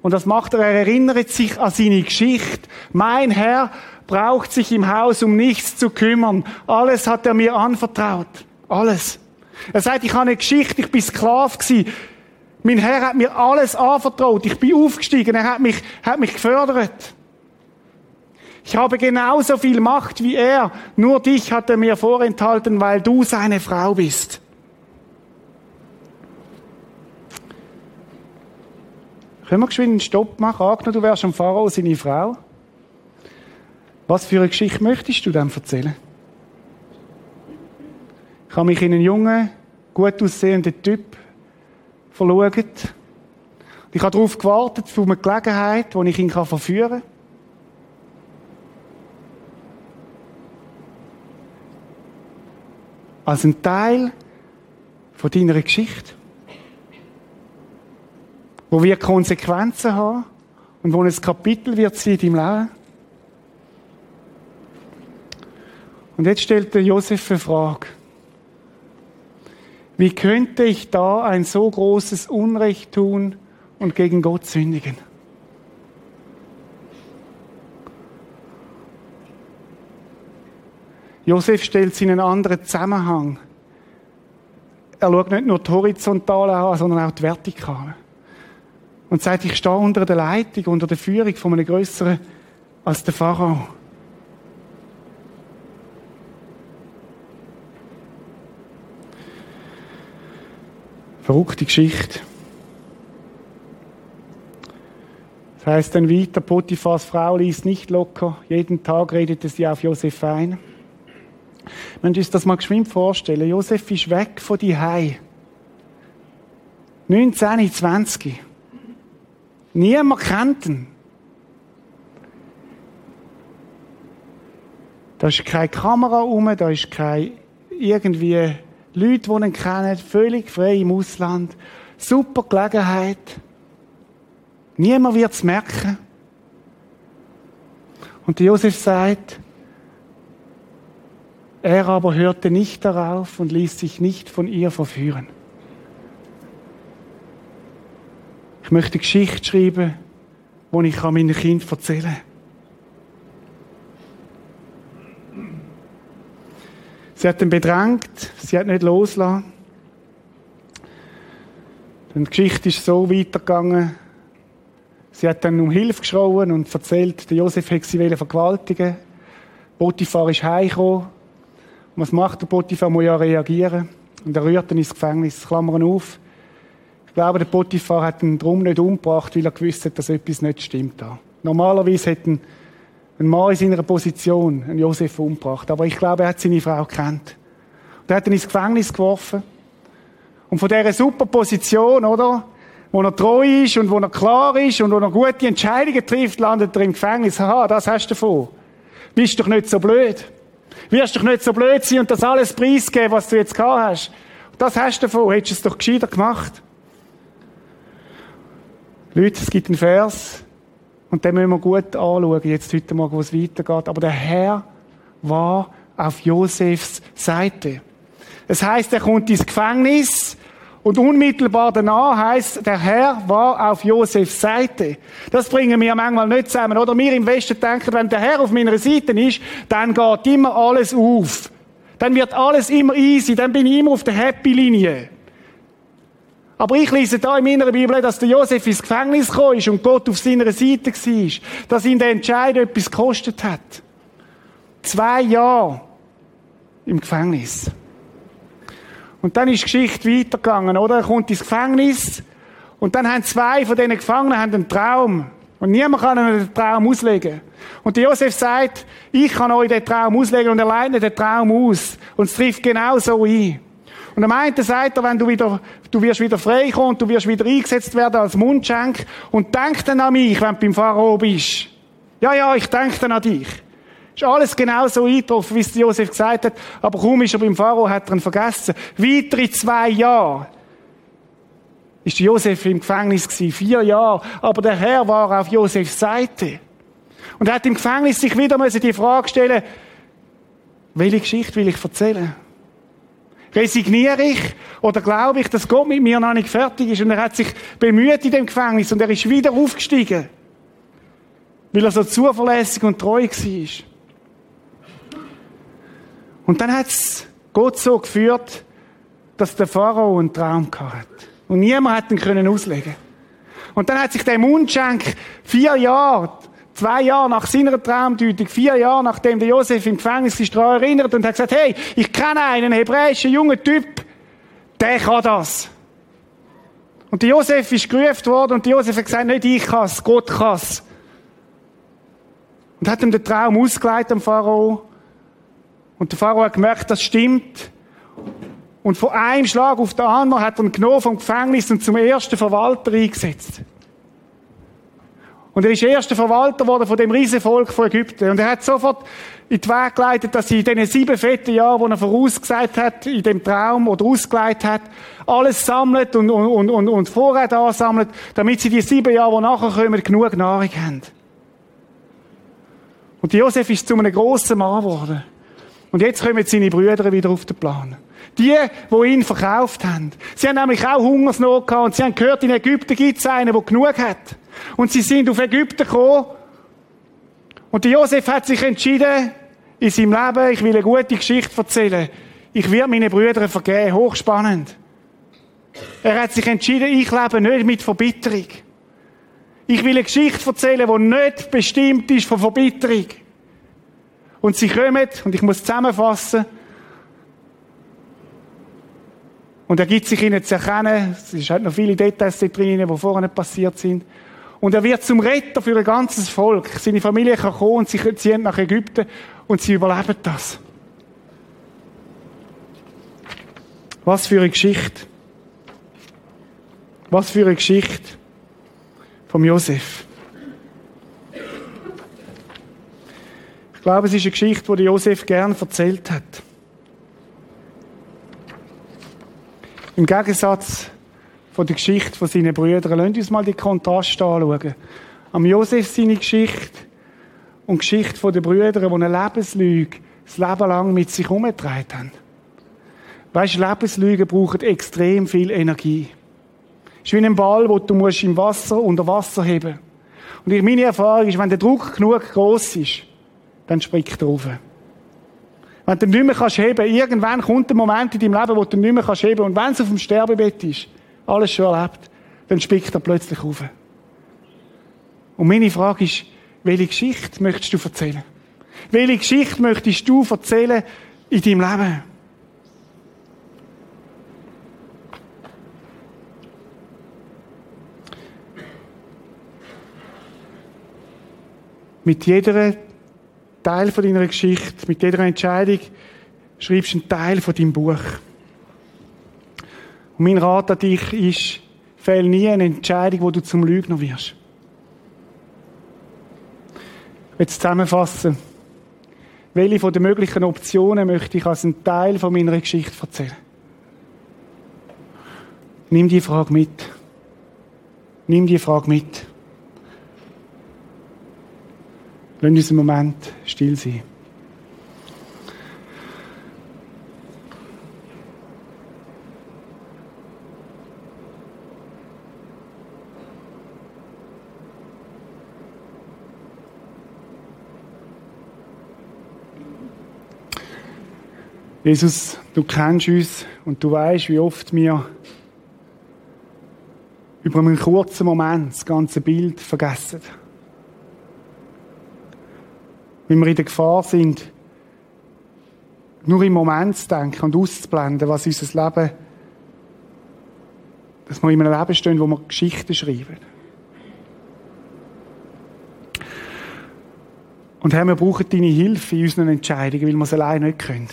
und das macht er, er erinnert sich an seine Geschichte. Mein Herr braucht sich im Haus um nichts zu kümmern. Alles hat er mir anvertraut. Alles. Er sagt, ich habe eine Geschichte, ich bin Sklav gewesen. Mein Herr hat mir alles anvertraut. Ich bin aufgestiegen. Er hat mich, hat mich gefördert. Ich habe genauso viel Macht wie er, nur dich hat er mir vorenthalten, weil du seine Frau bist. Können wir geschwind einen Stopp machen? Agner, du wärst am Pharao seine Frau. Was für eine Geschichte möchtest du denn erzählen? Ich habe mich in einen jungen, gut aussehenden Typ verlegt. Ich habe darauf gewartet, für eine Gelegenheit, wo ich ihn verführen kann. Als ein Teil von deiner Geschichte, wo wir Konsequenzen haben und wo ein Kapitel wird sein in deinem Leben. Und jetzt stellt der Josef eine Frage. Wie könnte ich da ein so großes Unrecht tun und gegen Gott sündigen? Josef stellt sie in einen anderen Zusammenhang. Er schaut nicht nur die Horizontale an, sondern auch die Vertikale. Und sagt, ich stehe unter der Leitung, unter der Führung von einem größeren als der Pharao. Verrückte Geschichte. Das heißt dann weiter, Potiphas Frau ließ nicht locker, jeden Tag redete sie auf Josef ein. Wenn wir uns das mal geschwind vorstellen, Josef ist weg von die Hei. 19, 20. Niemand kennt ihn. Da ist keine Kamera rum, da ist keine irgendwie Leute, die ihn kennen, völlig frei im Ausland. Super Gelegenheit. Niemand wird es merken. Und Josef sagt, er aber hörte nicht darauf und ließ sich nicht von ihr verführen. Ich möchte Geschichte schreiben, die ich meinen Kind erzählen kann. Sie hat ihn bedrängt, sie hat nicht losgelassen. Die Geschichte ist so weitergegangen. Sie hat dann um Hilfe geschrien und erzählt, der Josef hätte sie vergewaltigen Potiphar ist heimgekommen. Was macht der Potiphar? Muss ja reagieren. Und er rührt ihn ins Gefängnis. Klammern auf. Ich glaube, der Potiphar hat ihn darum nicht umgebracht, weil er gewusst hat, dass etwas nicht stimmt da. Normalerweise hätten ein Mann in seiner Position, einen Josef umgebracht. Aber ich glaube, er hat seine Frau gekannt. Und er hat ihn ins Gefängnis geworfen. Und von dieser super Position, oder? Wo er treu ist und wo er klar ist und wo er gute Entscheidungen trifft, landet er im Gefängnis. Aha, das hast du davon. Bist doch nicht so blöd. Wirst doch nicht so blöd sein und das alles preisgeben, was du jetzt gehabt hast. Das hast du davon. Hättest du es doch gescheiter gemacht. Leute, es gibt einen Vers, und den müssen wir gut anschauen, jetzt heute Morgen, wo es weitergeht. Aber der Herr war auf Josefs Seite. Es heißt, er kommt ins Gefängnis und unmittelbar danach heißt, der Herr war auf Josefs Seite. Das bringen wir manchmal nicht zusammen, oder? Wir im Westen denken, wenn der Herr auf meiner Seite ist, dann geht immer alles auf. Dann wird alles immer easy, dann bin ich immer auf der Happy-Linie. Aber ich lese da in meiner Bibel, dass der Josef ins Gefängnis gekommen ist und Gott auf seiner Seite war. Dass ihn der Entscheid etwas gekostet hat. Zwei Jahre im Gefängnis. Und dann ist die Geschichte weitergegangen, oder? Er kommt ins Gefängnis und dann haben zwei von diesen Gefangenen einen Traum. Und niemand kann ihnen den Traum auslegen. Und Josef sagt, ich kann euch den Traum auslegen und er leitet den Traum aus. Und es trifft genau so ein. Und am einen sagt er, wenn du wieder, du wirst wieder frei kommen du wirst wieder eingesetzt werden als Mundschenk und denk dann an mich, wenn du beim Pharao bist. Ja, ja, ich denke dann an dich. Ist alles genau so eingetroffen, wie es Josef gesagt hat. Aber kaum ist er beim Pharao, hat er ihn vergessen. Weitere zwei Jahre ist Josef im Gefängnis gewesen. Vier Jahre. Aber der Herr war auf Josefs Seite. Und hat im Gefängnis sich wieder die Frage stellen, welche Geschichte will ich erzählen? Resigniere ich oder glaube ich, dass Gott mit mir noch nicht fertig ist? Und er hat sich bemüht in dem Gefängnis und er ist wieder aufgestiegen, weil er so zuverlässig und treu war. Und dann hat es Gott so geführt, dass der Pharao einen Traum hatte. Und niemand hat ihn können auslegen. Und dann hat sich der Mundschenk vier Jahre zwei Jahre nach seiner Traumdeutung, vier Jahre nachdem der Josef im Gefängnis ist, daran erinnert und hat gesagt, hey, ich kenne einen hebräischen jungen Typ, der kann das. Und der Josef ist gerufen worden und der Josef hat gesagt, nicht ich kann's, Gott kann's. Und hat ihm den Traum ausgeleitet am Pharao. Und der Pharao hat gemerkt, das stimmt. Und von einem Schlag auf den anderen hat er ihn genommen vom Gefängnis und zum ersten Verwalter eingesetzt. Und er ist erster Verwalter geworden von dem Riesenvolk von Ägypten. Und er hat sofort in die Weg geleitet, dass sie in diesen sieben fetten Jahren, die er vorausgesagt hat, in dem Traum oder ausgeleitet hat, alles sammelt und, und, und, und Vorräte ansammelt, damit sie die sieben Jahre, die nachher kommen, genug Nahrung haben. Und Josef ist zu einem grossen Mann geworden. Und jetzt kommen seine Brüder wieder auf den Plan. Die, die ihn verkauft haben. Sie haben nämlich auch Hungersnot gehabt und sie haben gehört, in Ägypten gibt es einen, der genug hat. Und sie sind auf Ägypten gekommen. Und der Josef hat sich entschieden, in seinem Leben, ich will eine gute Geschichte erzählen. Ich werde meine Brüder vergeben. Hochspannend. Er hat sich entschieden, ich lebe nicht mit Verbitterung. Ich will eine Geschichte erzählen, die nicht bestimmt ist von Verbitterung. Und sie kommen, und ich muss zusammenfassen, und er gibt sich ihnen zu erkennen, es sind halt noch viele Details da drin, die vorher nicht passiert sind. Und er wird zum Retter für ein ganzes Volk. Seine Familie kann kommen und sie ziehen nach Ägypten und sie überleben das. Was für eine Geschichte. Was für eine Geschichte vom Josef. Ich glaube, es ist eine Geschichte, die Josef gern erzählt hat. Im Gegensatz von der Geschichte von seinen Brüdern. Lasst uns mal die Kontraste anschauen. Am Josef seine Geschichte und die Geschichte der Brüder, die eine Lebenslüge das Leben lang mit sich herumgetragen haben. Weißt Lebenslügen brauchen extrem viel Energie. Es ist wie ein Ball, wo du musst im Wasser unter Wasser heben. Und meine Erfahrung ist, wenn der Druck genug groß ist, dann springt er rauf. Wenn du nicht mehr kannst heben, irgendwann kommt ein Moment in deinem Leben, wo du nicht mehr kannst heben. Und wenn es auf dem Sterbebett ist, alles schon erlebt, dann springt er plötzlich rauf. Und meine Frage ist, welche Geschichte möchtest du erzählen? Welche Geschichte möchtest du erzählen in deinem Leben? Mit jeder Teil von deiner Geschichte, mit jeder Entscheidung schreibst du einen Teil von deinem Buch. Und mein Rat an dich ist, fehl nie eine Entscheidung, wo du zum Lügner wirst. Jetzt zusammenfassen. Welche von den möglichen Optionen möchte ich als einen Teil von meiner Geschichte erzählen? Nimm die Frage mit. Nimm die Frage mit. Lass uns einen Moment still sein. Jesus, du kennst uns und du weißt, wie oft wir über einen kurzen Moment das ganze Bild vergessen. Wenn wir in der Gefahr sind, nur im Moment zu denken und auszublenden, was unser Leben, dass wir in einem Leben stehen, wo wir Geschichten schreiben. Und Herr, wir brauchen deine Hilfe in unseren Entscheidungen, weil wir es allein nicht können.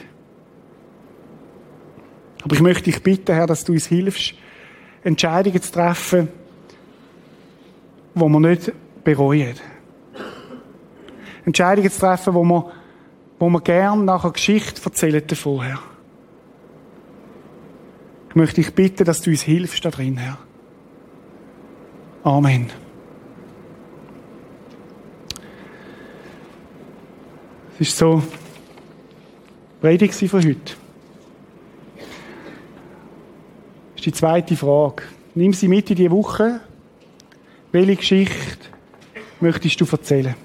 Aber ich möchte dich bitten, Herr, dass du uns hilfst, Entscheidungen zu treffen, die wir nicht bereuen. Entscheidungen zu treffen, wo wir, wo wir gern nachher Geschichte erzählen davon, Herr. Ich möchte dich bitten, dass du uns hilfst da drin, Herr. Amen. Es ist so Predigt von heute. Das ist die zweite Frage. Nimm sie mit in die Woche. Welche Geschichte möchtest du erzählen?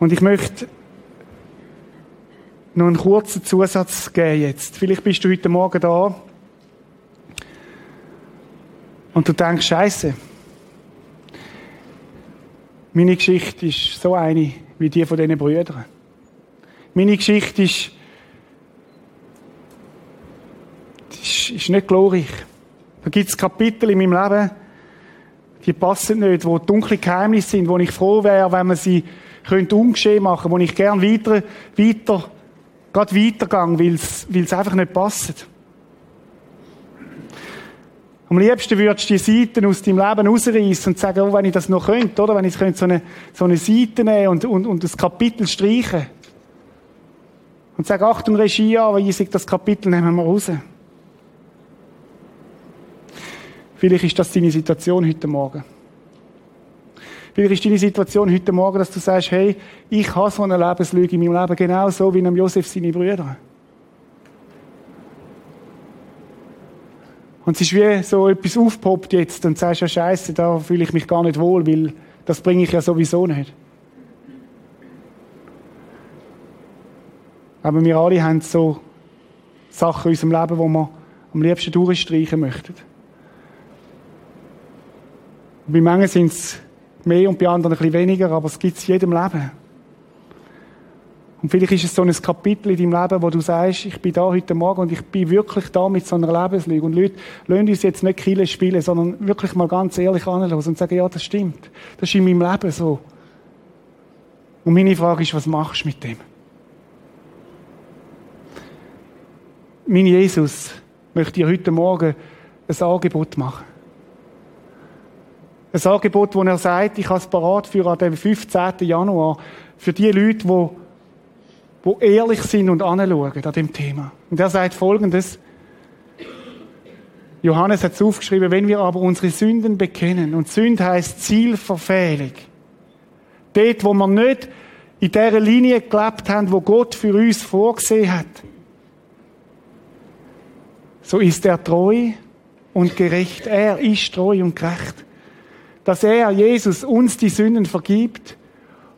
Und ich möchte noch einen kurzen Zusatz geben jetzt. Vielleicht bist du heute Morgen da und du denkst, Scheiße. Meine Geschichte ist so eine wie die von diesen Brüdern. Meine Geschichte ist, ist, ist nicht glorreich. Da gibt es Kapitel in meinem Leben, die passen nicht, wo dunkle Geheimnisse sind, wo ich froh wäre, wenn man sie könnte ungeschehen machen, wo ich gern weiter, weiter, gerade weitergehe, weil es einfach nicht passt. Am liebsten würdest du die Seiten aus deinem Leben rausreißen und sagen, oh, wenn ich das noch könnte, oder? Wenn ich so eine, so eine Seite nehmen und, und, und das Kapitel streichen. Und sagen, Achtung, Regie, aber ich das Kapitel nehmen wir raus. Vielleicht ist das deine Situation heute Morgen. Vielleicht ist deine Situation heute Morgen, dass du sagst, hey, ich habe so eine Lebenslüge in meinem Leben, genauso wie einem Josef seine Brüder. Und es ist wie so etwas aufpoppt jetzt und sagst, ja Scheiße, da fühle ich mich gar nicht wohl, weil das bringe ich ja sowieso nicht. Aber wir alle haben so Sachen in unserem Leben, die wir am liebsten durchstreichen möchten. Und bei manchen sind es mehr und bei anderen ein bisschen weniger, aber es gibt es in jedem Leben. Und vielleicht ist es so ein Kapitel in deinem Leben, wo du sagst, ich bin da heute Morgen und ich bin wirklich da mit so einer Lebenslüge. Und Leute, lassen uns jetzt nicht Kille spielen, sondern wirklich mal ganz ehrlich anhören und sagen, ja, das stimmt. Das ist in meinem Leben so. Und meine Frage ist, was machst du mit dem? Mein Jesus möchte dir heute Morgen ein Angebot machen. Ein Angebot, wo er sagt, ich habe es parat für an dem 15. Januar, für die Leute, die wo ehrlich sind und anschauen an dem Thema. Und er sagt Folgendes. Johannes hat es aufgeschrieben, wenn wir aber unsere Sünden bekennen, und Sünd heißt Zielverfehlung. Dort, wo wir nicht in der Linie gelebt haben, wo Gott für uns vorgesehen hat, so ist er treu und gerecht. Er ist treu und gerecht. Dass er, Jesus, uns die Sünden vergibt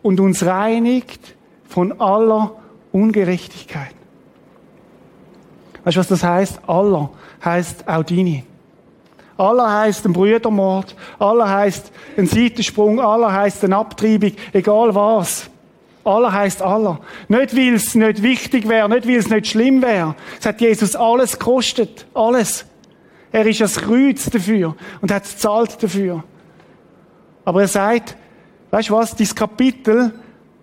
und uns reinigt von aller Ungerechtigkeit. Weißt du, was das heißt? Allah heißt auch deine. Allah heißt ein Brüdermord. Allah heißt ein Seitensprung. Allah heißt eine Abtreibung. Egal was. Allah heißt Allah. Nicht, weil es nicht wichtig wäre, nicht, weil es nicht schlimm wäre. Es hat Jesus alles gekostet. Alles. Er ist das Kreuz dafür und hat es zahlt dafür. Aber er sagt, weißt du was, dieses Kapitel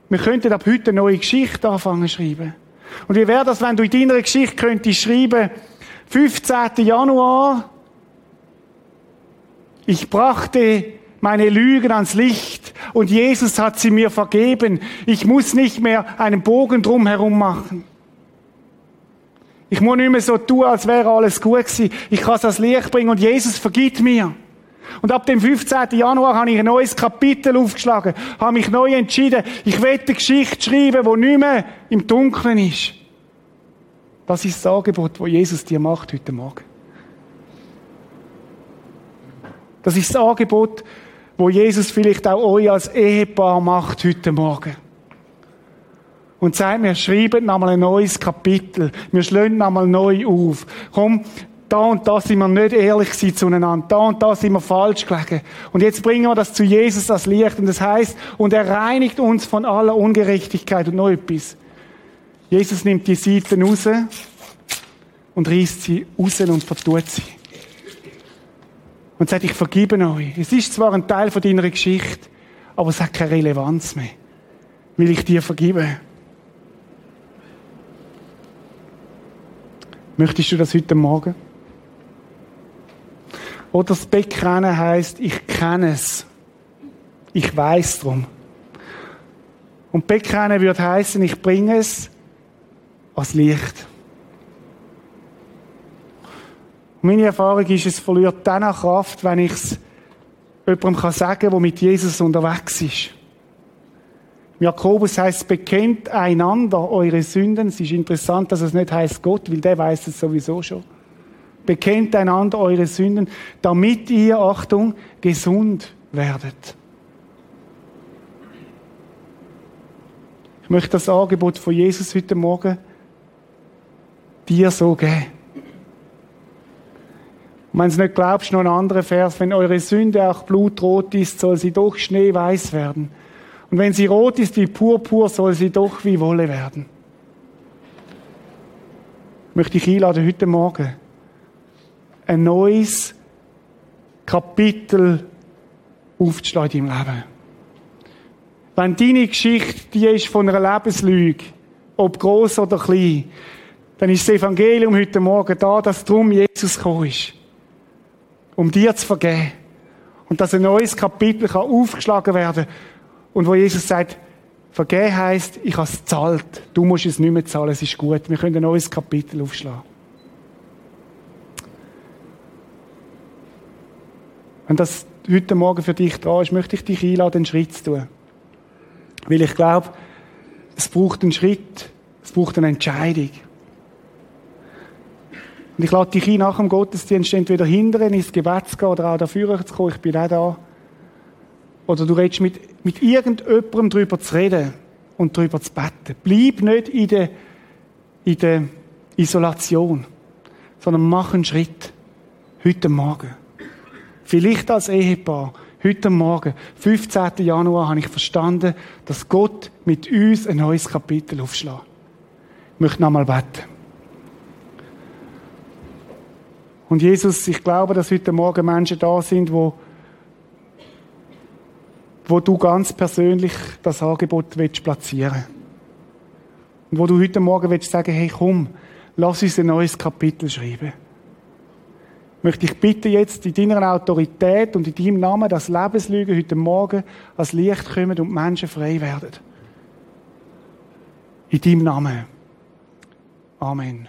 wir könnten ab heute eine neue Geschichte anfangen zu schreiben. Und wie wäre das, wenn du in deiner Geschichte könntest schreiben, 15. Januar, ich brachte meine Lügen ans Licht und Jesus hat sie mir vergeben. Ich muss nicht mehr einen Bogen drum herum machen. Ich muss nicht mehr so tun, als wäre alles gut gewesen. Ich kann es ans Licht bringen und Jesus vergibt mir. Und ab dem 15. Januar habe ich ein neues Kapitel aufgeschlagen, habe mich neu entschieden, ich will eine Geschichte schreiben, die nicht mehr im Dunkeln ist. Das ist das Angebot, das Jesus dir macht heute Morgen. Das ist das Angebot, wo Jesus vielleicht auch euch als Ehepaar macht heute Morgen. Und sagt mir, schreibt nochmal ein neues Kapitel. Wir schlönen nochmal neu auf. Komm, da und da sind wir nicht ehrlich zueinander, da und da sind wir falsch gelegen. Und jetzt bringen wir das zu Jesus als Licht und das heißt, und er reinigt uns von aller Ungerechtigkeit und noch etwas. Jesus nimmt die Seiten raus und reißt sie raus und vertut sie. Und sagt, ich vergebe euch. Es ist zwar ein Teil von deiner Geschichte, aber es hat keine Relevanz mehr. Will ich dir vergeben? Möchtest du das heute Morgen? Oder das Bekennen heißt, ich kenne es. Ich weiß drum. Und Bekennen würde heißen, ich bringe es als Licht. Meine Erfahrung ist, es verliert dann Kraft, wenn ich es jemandem sagen kann, der mit Jesus unterwegs ist. Jakobus heißt, bekennt einander eure Sünden. Es ist interessant, dass es nicht heißt Gott, weil der weiß es sowieso schon bekennt einander eure Sünden, damit ihr, Achtung, gesund werdet. Ich möchte das Angebot von Jesus heute Morgen dir so geben. Und wenn du nicht glaubst, noch ein anderer Vers, wenn eure Sünde auch blutrot ist, soll sie doch schneeweiß werden. Und wenn sie rot ist wie Purpur, soll sie doch wie Wolle werden. Ich möchte dich einladen heute Morgen, ein neues Kapitel aufzuschlagen deinem Leben. Wenn deine Geschichte die ist von einer Lebenslüge, ob groß oder klein, dann ist das Evangelium heute Morgen da, dass drum Jesus gekommen ist. Um dir zu vergeben. Und dass ein neues Kapitel kann aufgeschlagen werden Und wo Jesus sagt, vergeben heisst, ich habe es zahlt. Du musst es nicht mehr zahlen, es ist gut. Wir können ein neues Kapitel aufschlagen. Wenn das heute Morgen für dich dran ist, möchte ich dich einladen, einen Schritt zu tun. Weil ich glaube, es braucht einen Schritt, es braucht eine Entscheidung. Und ich lade dich ein, nach dem Gottesdienst entweder hindern, ins Gebet zu gehen oder auch dafür zu kommen. Ich bin auch da. Oder du redest mit, mit irgendjemandem darüber zu reden und darüber zu beten. Bleib nicht in der, in der Isolation, sondern mach einen Schritt. Heute Morgen. Vielleicht als Ehepaar. Heute Morgen, 15. Januar, habe ich verstanden, dass Gott mit uns ein neues Kapitel aufschlägt. Ich möchte nochmal beten. Und Jesus, ich glaube, dass heute Morgen Menschen da sind, wo, wo du ganz persönlich das Angebot willst platzieren Und wo du heute Morgen willst sagen, hey, komm, lass uns ein neues Kapitel schreiben. Möchte ich bitten jetzt in deiner Autorität und in deinem Namen, dass Lebenslügen heute Morgen als Licht kommen und Menschen frei werden. In deinem Namen. Amen.